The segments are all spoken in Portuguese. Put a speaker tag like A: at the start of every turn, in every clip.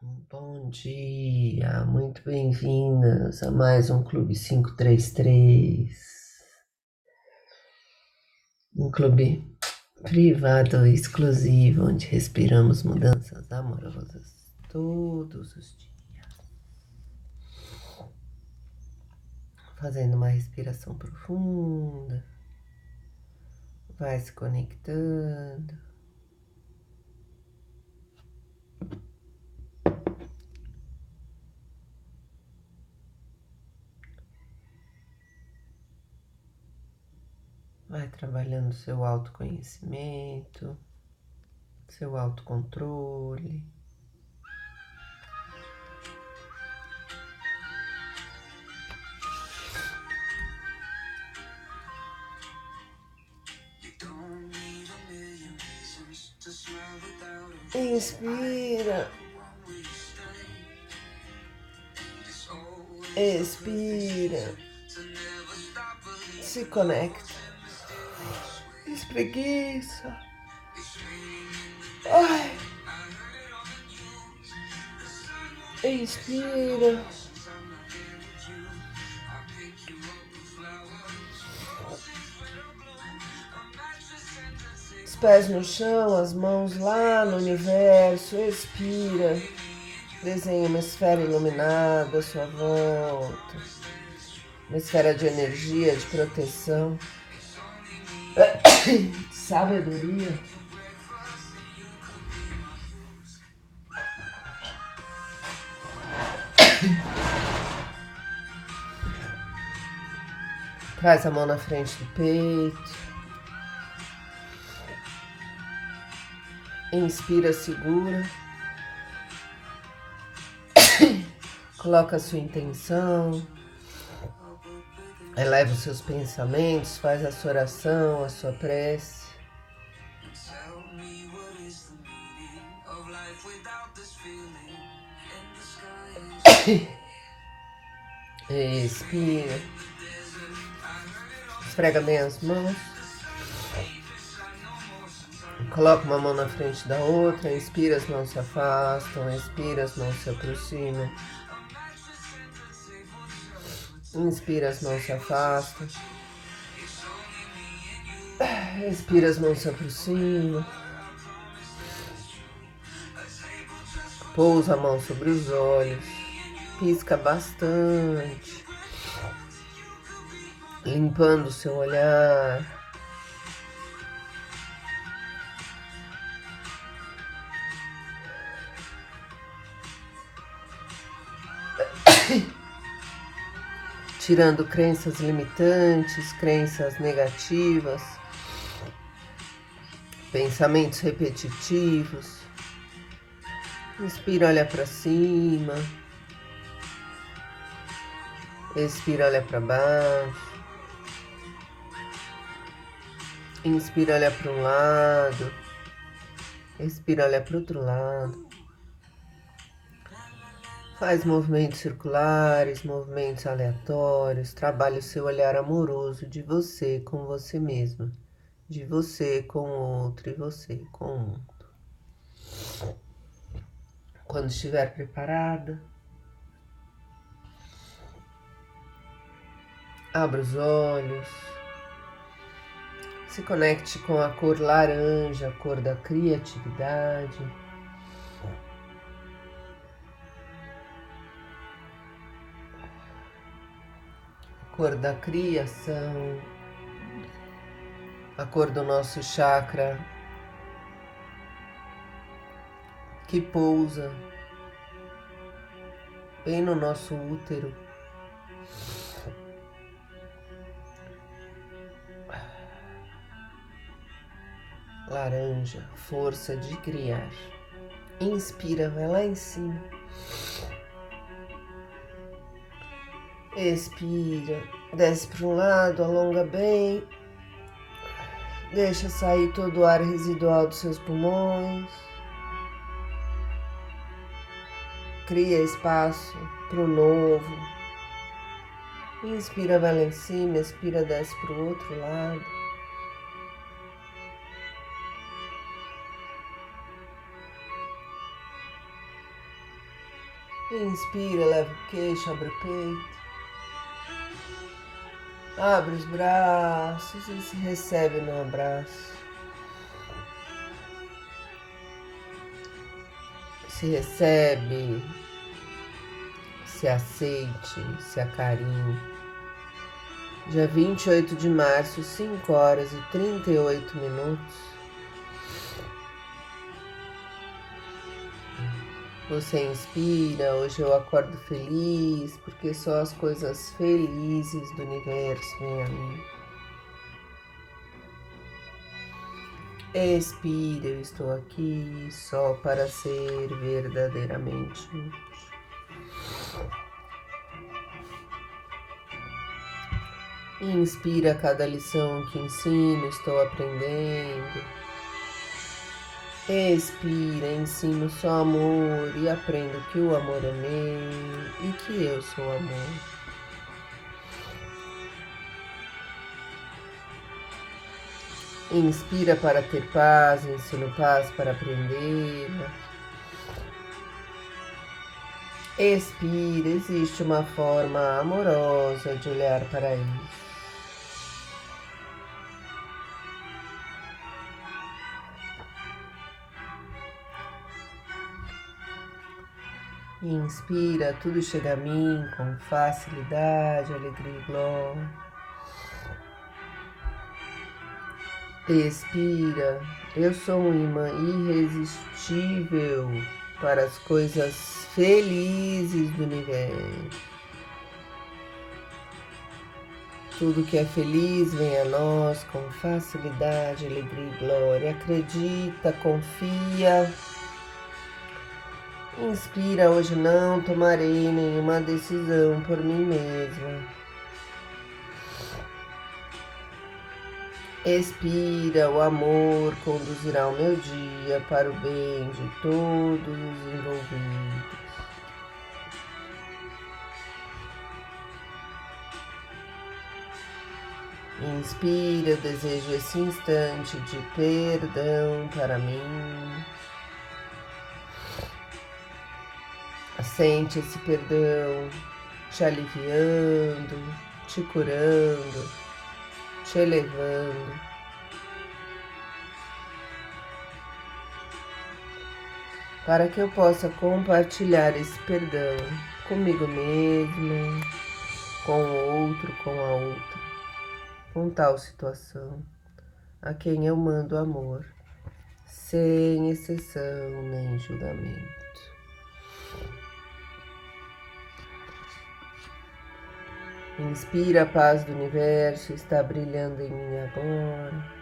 A: Bom dia, muito bem-vindas a mais um Clube 533. Um clube privado exclusivo onde respiramos mudanças amorosas todos os dias. Fazendo uma respiração profunda, vai se conectando. Vai trabalhando seu autoconhecimento, seu autocontrole. Inspira. Expira. Se conecta preguiça. Ai. Inspira. Os pés no chão, as mãos lá no universo. Expira. Desenha uma esfera iluminada à sua volta. Uma esfera de energia, de proteção. Sabedoria. Traz a mão na frente do peito. Inspira, segura. Coloca a sua intenção. Eleva os seus pensamentos, faz a sua oração, a sua prece. Expira. Esfrega bem as mãos. Coloca uma mão na frente da outra. Inspira, as mãos se afastam. Expira, as mãos se aproximam. Inspira, as mãos se afastam. Expira, as mãos se aproximam. Pousa a mão sobre os olhos. Pisca bastante. Limpando o seu olhar. Tirando crenças limitantes, crenças negativas, pensamentos repetitivos. Inspira, olha para cima. Expira, olha para baixo. Inspira, olha para um lado. Expira, olha para outro lado. Faz movimentos circulares, movimentos aleatórios, trabalhe o seu olhar amoroso de você com você mesma, de você com o outro e você com o mundo. Quando estiver preparada, abra os olhos, se conecte com a cor laranja, a cor da criatividade. Cor da criação, a cor do nosso chakra que pousa bem no nosso útero. Laranja, força de criar. Inspira, vai lá em cima. Expira, desce para um lado, alonga bem. Deixa sair todo o ar residual dos seus pulmões. Cria espaço para o novo. Inspira, vai lá em cima, expira, desce para o outro lado. Inspira, leva o queixo, abre o peito. Abre os braços e se recebe no abraço. Se recebe, se aceite, se acarinhe. Dia 28 de março, 5 horas e 38 minutos. Você inspira, hoje eu acordo feliz, porque só as coisas felizes do universo vêm a mim. Expira, eu estou aqui só para ser verdadeiramente útil. Inspira cada lição que ensino, estou aprendendo. Expira, ensino só amor e aprendo que o amor é meu e que eu sou amor. Inspira para ter paz, ensino paz para aprender. Expira, existe uma forma amorosa de olhar para isso. Inspira, tudo chega a mim com facilidade, alegria e glória. Expira, eu sou um imã irresistível para as coisas felizes do universo. Tudo que é feliz vem a nós com facilidade, alegria e glória. Acredita, confia. Inspira, hoje não tomarei nenhuma decisão por mim mesma. Expira, o amor conduzirá o meu dia para o bem de todos os envolvidos. Inspira, eu desejo esse instante de perdão para mim. Sente esse perdão te aliviando, te curando, te elevando. Para que eu possa compartilhar esse perdão comigo mesma, com o outro, com a outra, com tal situação, a quem eu mando amor, sem exceção nem julgamento. Inspira a paz do universo, está brilhando em mim agora.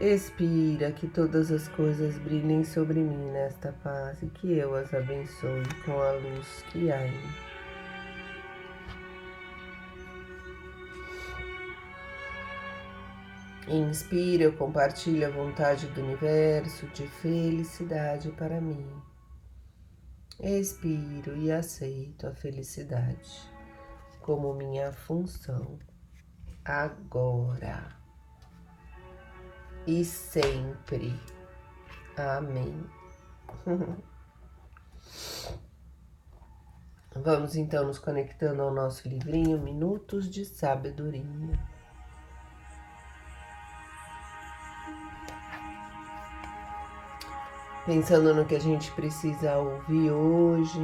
A: Expira que todas as coisas brilhem sobre mim nesta paz e que eu as abençoe com a luz que há em mim. Inspira, eu compartilho a vontade do universo de felicidade para mim. Expiro e aceito a felicidade como minha função agora e sempre. Amém. Vamos então nos conectando ao nosso livrinho Minutos de Sabedoria. Pensando no que a gente precisa ouvir hoje.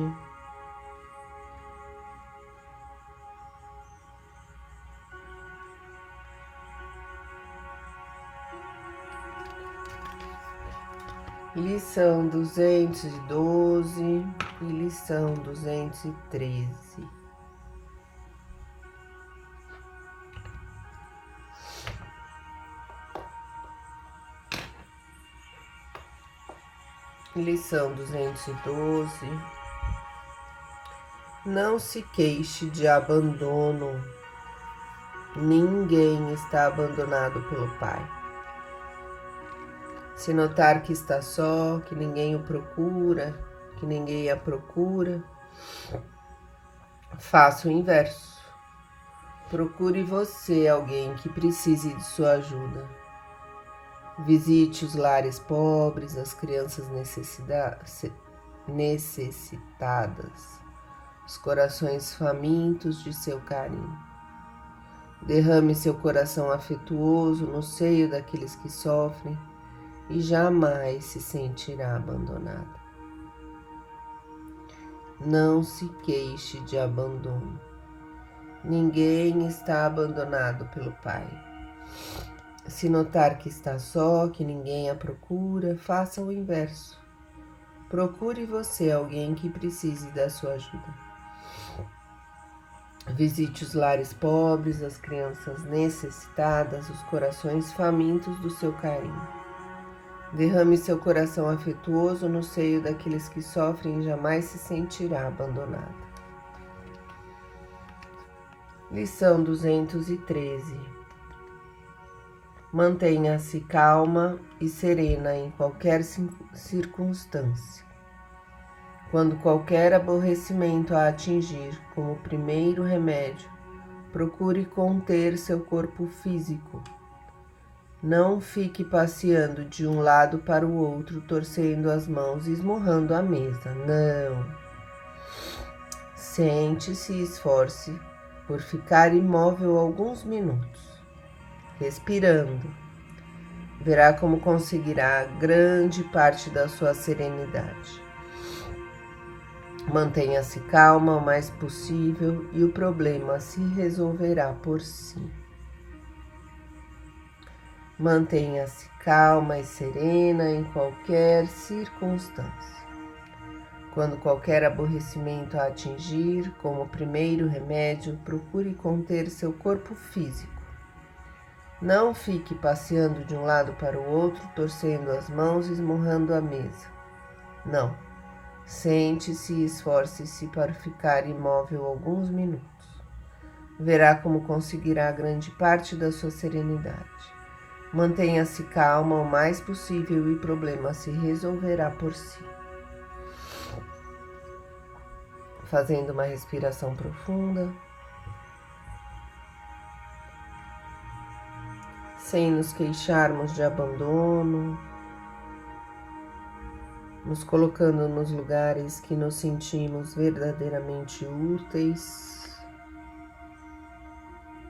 A: Lição duzentos e doze lição duzentos e treze. Lição duzentos e doze. Não se queixe de abandono. Ninguém está abandonado pelo Pai. Se notar que está só, que ninguém o procura, que ninguém a procura, faça o inverso. Procure você alguém que precise de sua ajuda. Visite os lares pobres, as crianças necessitadas, os corações famintos de seu carinho. Derrame seu coração afetuoso no seio daqueles que sofrem e jamais se sentirá abandonada. Não se queixe de abandono. Ninguém está abandonado pelo Pai. Se notar que está só, que ninguém a procura, faça o inverso. Procure você alguém que precise da sua ajuda. Visite os lares pobres, as crianças necessitadas, os corações famintos do seu carinho. Derrame seu coração afetuoso no seio daqueles que sofrem e jamais se sentirá abandonado. Lição 213 Mantenha-se calma e serena em qualquer circunstância. Quando qualquer aborrecimento a atingir como primeiro remédio, procure conter seu corpo físico não fique passeando de um lado para o outro, torcendo as mãos e esmurrando a mesa. Não. Sente-se e esforce por ficar imóvel alguns minutos, respirando. Verá como conseguirá grande parte da sua serenidade. Mantenha-se calma o mais possível e o problema se resolverá por si. Mantenha-se calma e serena em qualquer circunstância. Quando qualquer aborrecimento a atingir, como primeiro remédio, procure conter seu corpo físico. Não fique passeando de um lado para o outro, torcendo as mãos e esmurrando a mesa. Não. Sente-se e esforce-se para ficar imóvel alguns minutos. Verá como conseguirá grande parte da sua serenidade. Mantenha-se calma o mais possível e o problema se resolverá por si. Fazendo uma respiração profunda. Sem nos queixarmos de abandono, nos colocando nos lugares que nos sentimos verdadeiramente úteis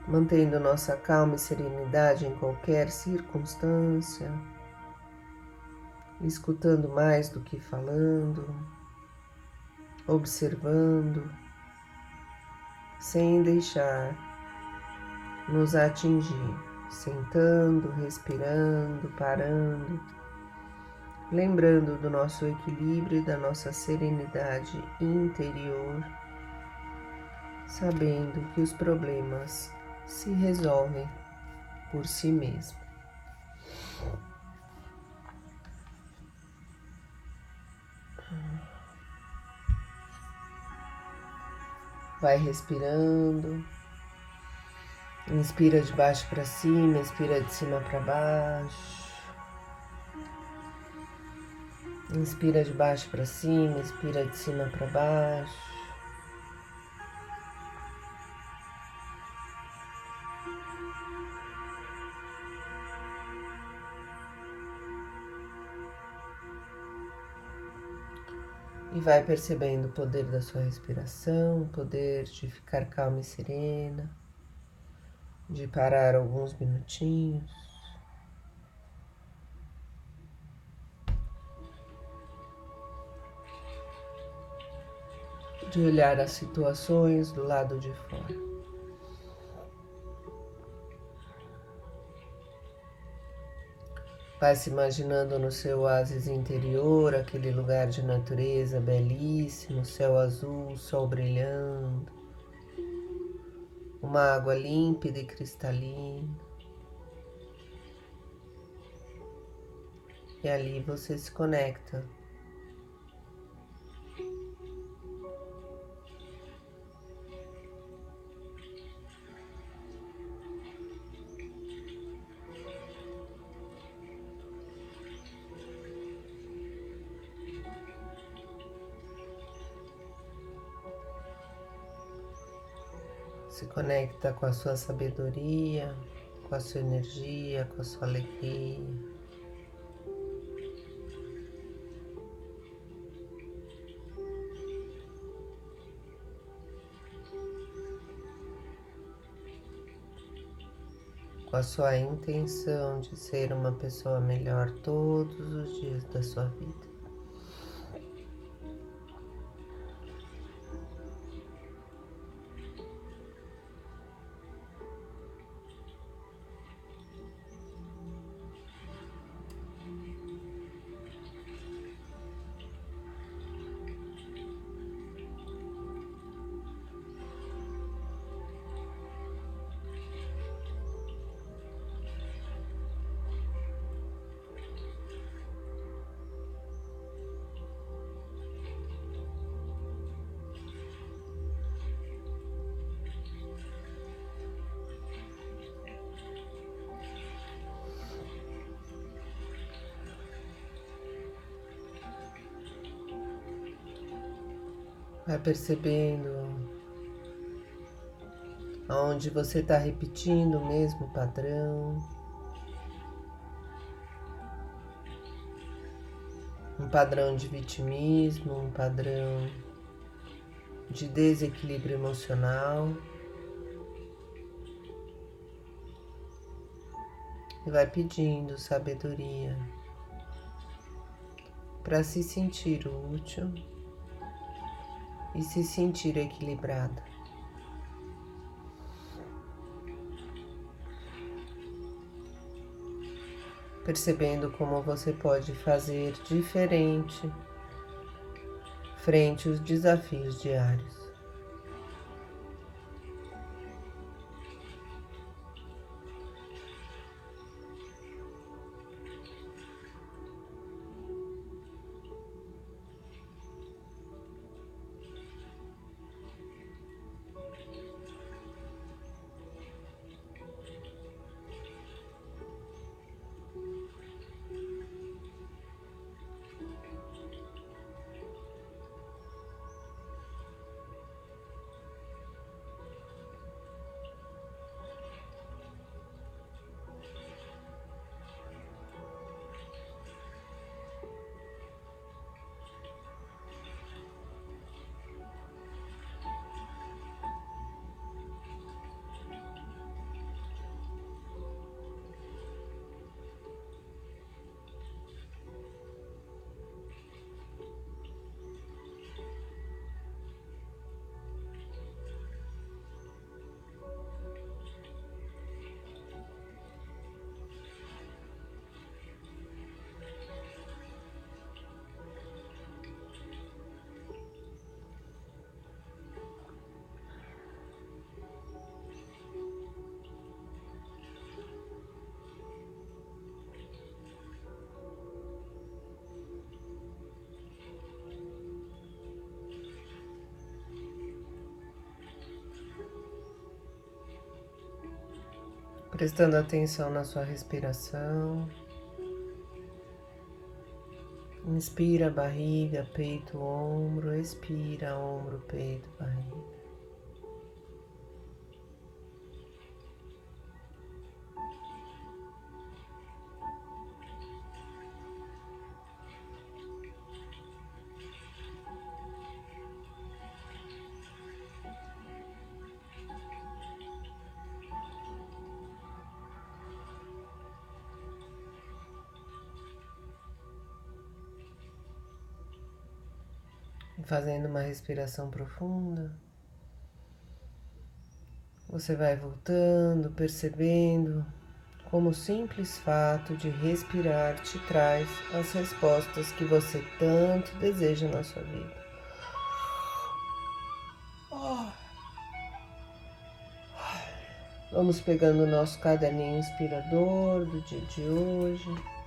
A: mantendo nossa calma e serenidade em qualquer circunstância, escutando mais do que falando, observando, sem deixar nos atingir, sentando, respirando, parando, lembrando do nosso equilíbrio e da nossa serenidade interior, sabendo que os problemas se resolvem por si mesmo. Vai respirando. Inspira de baixo para cima, expira de cima para baixo. Inspira de baixo para cima, expira de cima para baixo. E vai percebendo o poder da sua respiração, o poder de ficar calma e serena, de parar alguns minutinhos. De olhar as situações do lado de fora. Vai se imaginando no seu oásis interior, aquele lugar de natureza belíssimo, céu azul, sol brilhando, uma água límpida e cristalina. E ali você se conecta conecta com a sua sabedoria, com a sua energia, com a sua alegria. Com a sua intenção de ser uma pessoa melhor todos os dias da sua vida. Vai percebendo aonde você está repetindo o mesmo padrão. Um padrão de vitimismo, um padrão de desequilíbrio emocional. E vai pedindo sabedoria para se sentir útil e se sentir equilibrada. Percebendo como você pode fazer diferente frente aos desafios diários. Prestando atenção na sua respiração. Inspira barriga, peito, ombro, expira ombro, peito, barriga. Fazendo uma respiração profunda. Você vai voltando, percebendo como o simples fato de respirar te traz as respostas que você tanto deseja na sua vida. Vamos pegando o nosso caderninho inspirador do dia de hoje.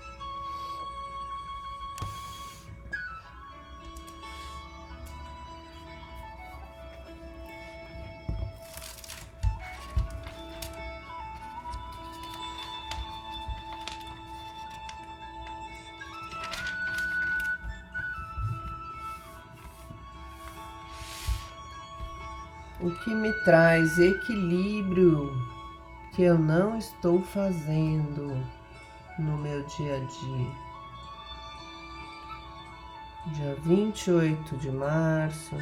A: Traz equilíbrio que eu não estou fazendo no meu dia a dia. Dia 28 de março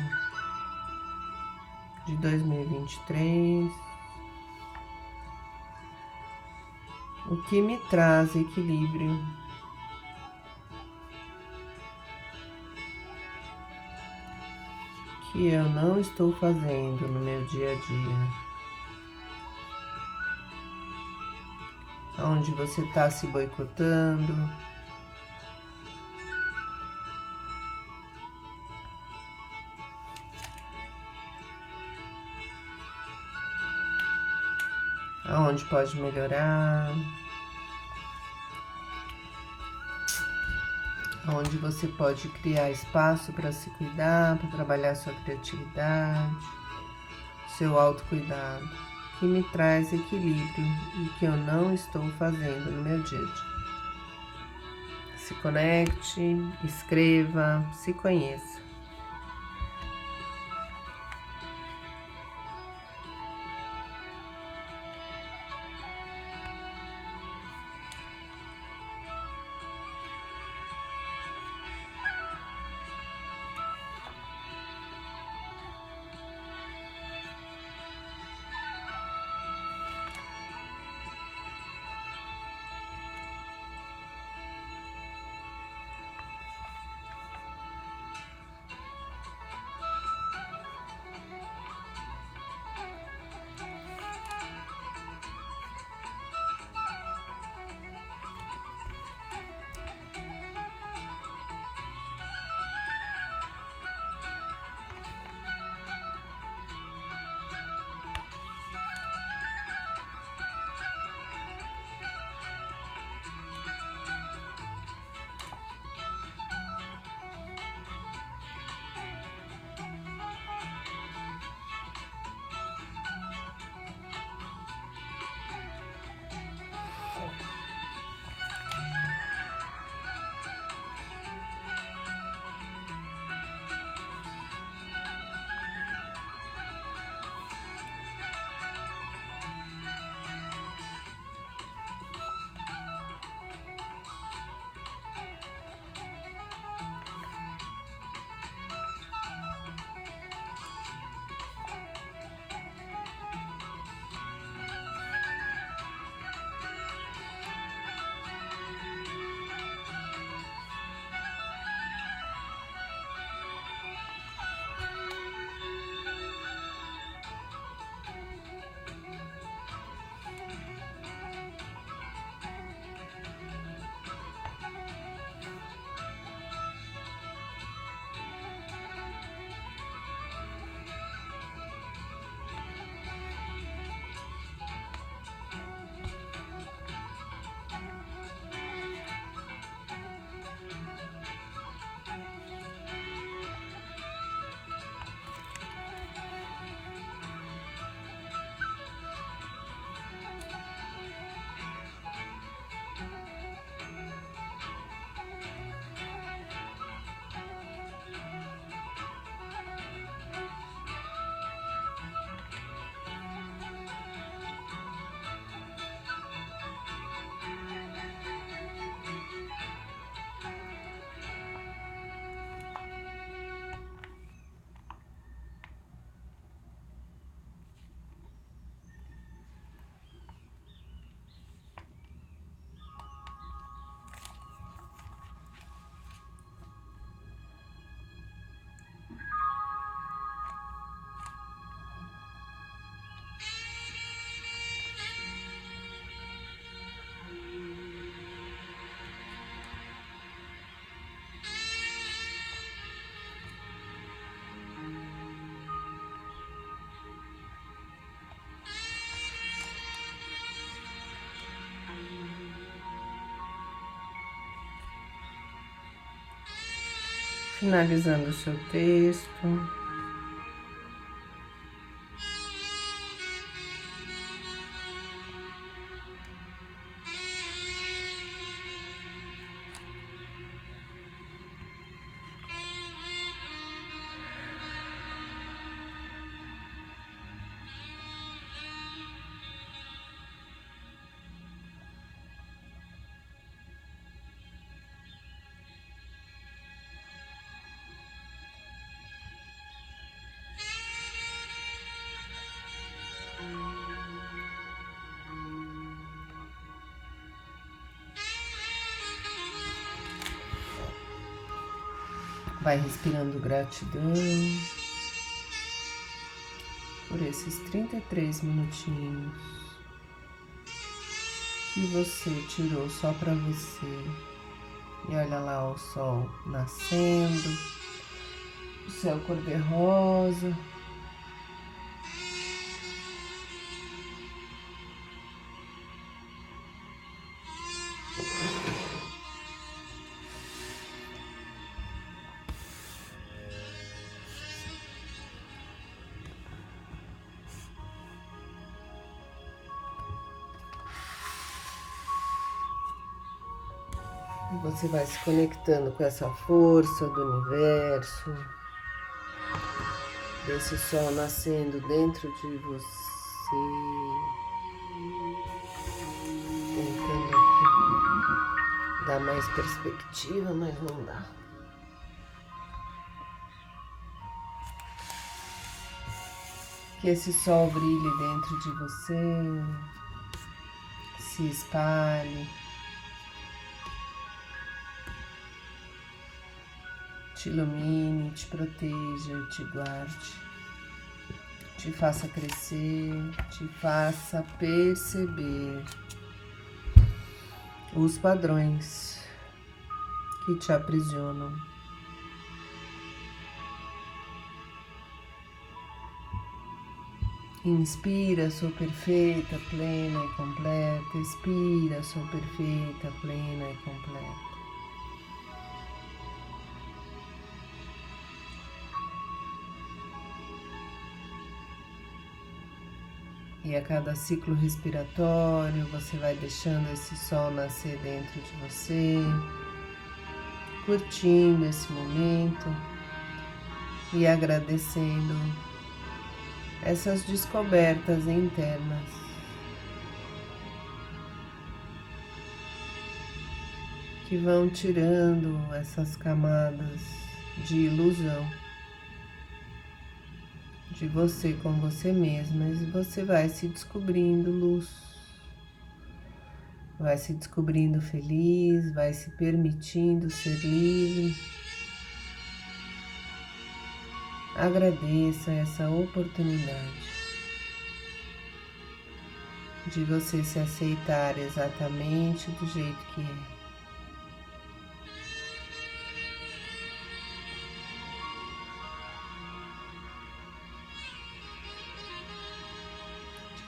A: de 2023. O que me traz equilíbrio. Que eu não estou fazendo no meu dia a dia. Onde você está se boicotando, aonde pode melhorar, onde você pode criar espaço para se cuidar, para trabalhar sua criatividade, seu autocuidado, que me traz equilíbrio e que eu não estou fazendo no meu dia a dia. Se conecte, escreva, se conheça. Finalizando o seu texto. Vai respirando gratidão por esses 33 minutinhos que você tirou só para você. E olha lá o sol nascendo, o céu cor-de-rosa. Você vai se conectando com essa força do universo, desse sol nascendo dentro de você. Tentando aqui dar mais perspectiva, mas não dá. Que esse sol brilhe dentro de você, se espalhe. Te ilumine, te proteja, te guarde, te faça crescer, te faça perceber os padrões que te aprisionam. Inspira, sou perfeita, plena e completa. Expira, sou perfeita, plena e completa. E a cada ciclo respiratório, você vai deixando esse sol nascer dentro de você, curtindo esse momento e agradecendo essas descobertas internas. Que vão tirando essas camadas de ilusão de você com você mesma e você vai se descobrindo luz, vai se descobrindo feliz, vai se permitindo ser livre. Agradeça essa oportunidade de você se aceitar exatamente do jeito que é.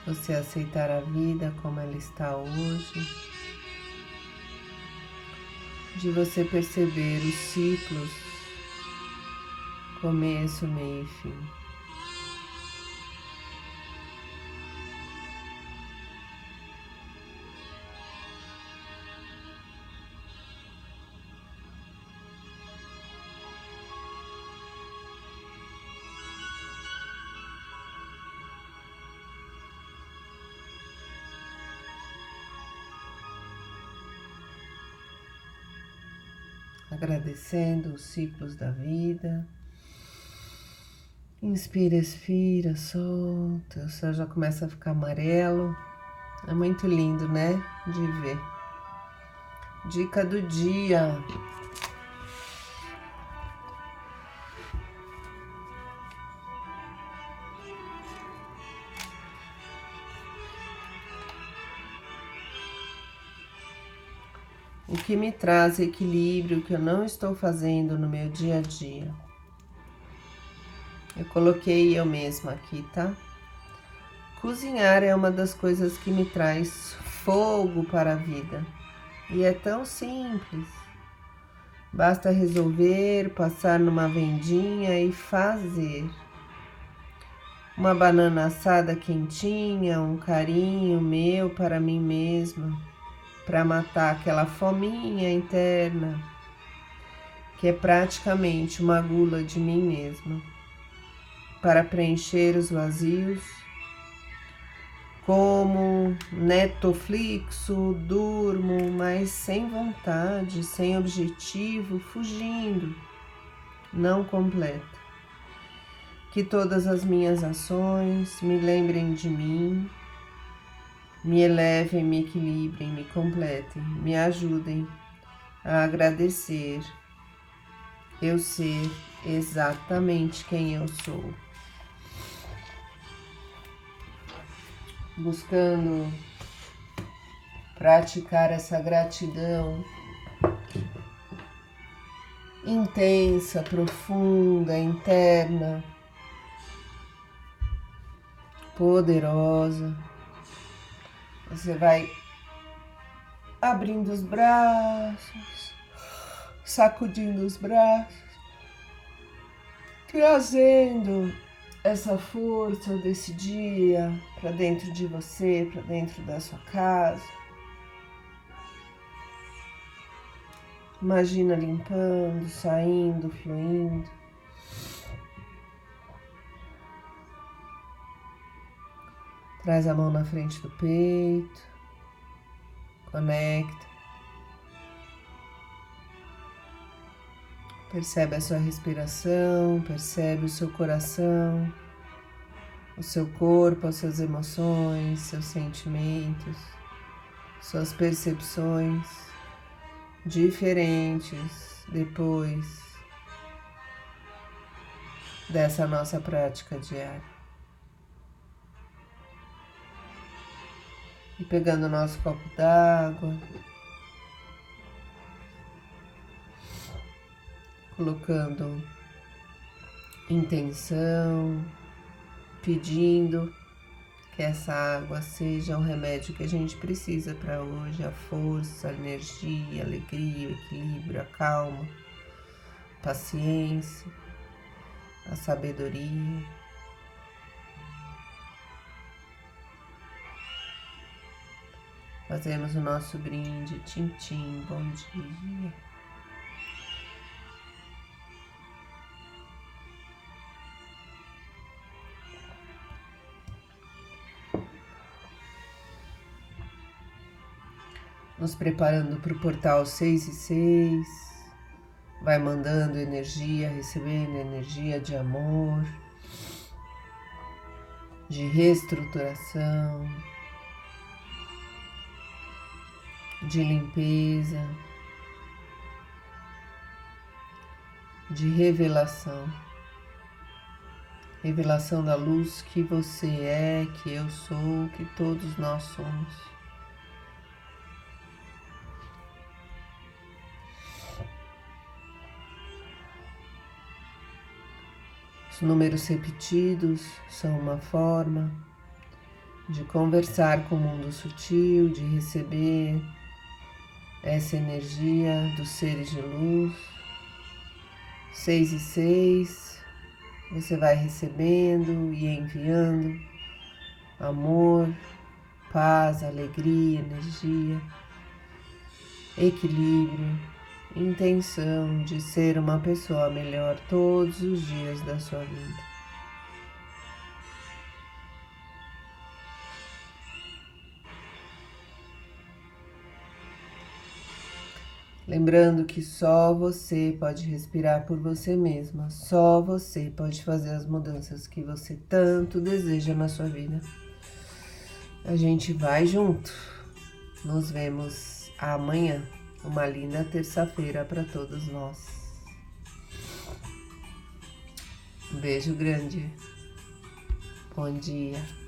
A: Você aceitar a vida como ela está hoje, de você perceber os ciclos, começo, meio e fim. Agradecendo os ciclos da vida. Inspira, expira, solta. O céu já começa a ficar amarelo. É muito lindo, né? De ver. Dica do dia. O que me traz equilíbrio que eu não estou fazendo no meu dia a dia. Eu coloquei eu mesma aqui, tá? Cozinhar é uma das coisas que me traz fogo para a vida. E é tão simples. Basta resolver, passar numa vendinha e fazer. Uma banana assada quentinha, um carinho meu para mim mesma para matar aquela fominha interna, que é praticamente uma gula de mim mesma, para preencher os vazios, como netoflixo, durmo, mas sem vontade, sem objetivo, fugindo, não completo. Que todas as minhas ações me lembrem de mim, me elevem, me equilibrem, me completem, me ajudem a agradecer eu ser exatamente quem eu sou. Buscando praticar essa gratidão intensa, profunda, interna, poderosa. Você vai abrindo os braços, sacudindo os braços, trazendo essa força desse dia para dentro de você, para dentro da sua casa. Imagina limpando, saindo, fluindo. Traz a mão na frente do peito. Conecta. Percebe a sua respiração, percebe o seu coração, o seu corpo, as suas emoções, seus sentimentos, suas percepções diferentes depois dessa nossa prática diária. E pegando o nosso copo d'água, colocando intenção, pedindo que essa água seja o remédio que a gente precisa para hoje, a força, a energia, a alegria, o equilíbrio, a calma, a paciência, a sabedoria. Fazemos o nosso brinde, tintim, bom dia. nos preparando para o portal 6 e 6, vai mandando energia, recebendo energia de amor, de reestruturação, de limpeza, de revelação. Revelação da luz que você é, que eu sou, que todos nós somos. Os números repetidos são uma forma de conversar com o mundo sutil, de receber essa energia dos seres de luz. Seis e seis, você vai recebendo e enviando amor, paz, alegria, energia, equilíbrio intenção de ser uma pessoa melhor todos os dias da sua vida. Lembrando que só você pode respirar por você mesma, só você pode fazer as mudanças que você tanto deseja na sua vida. A gente vai junto. Nos vemos amanhã. Uma linda terça-feira para todos nós. Um beijo grande. Bom dia.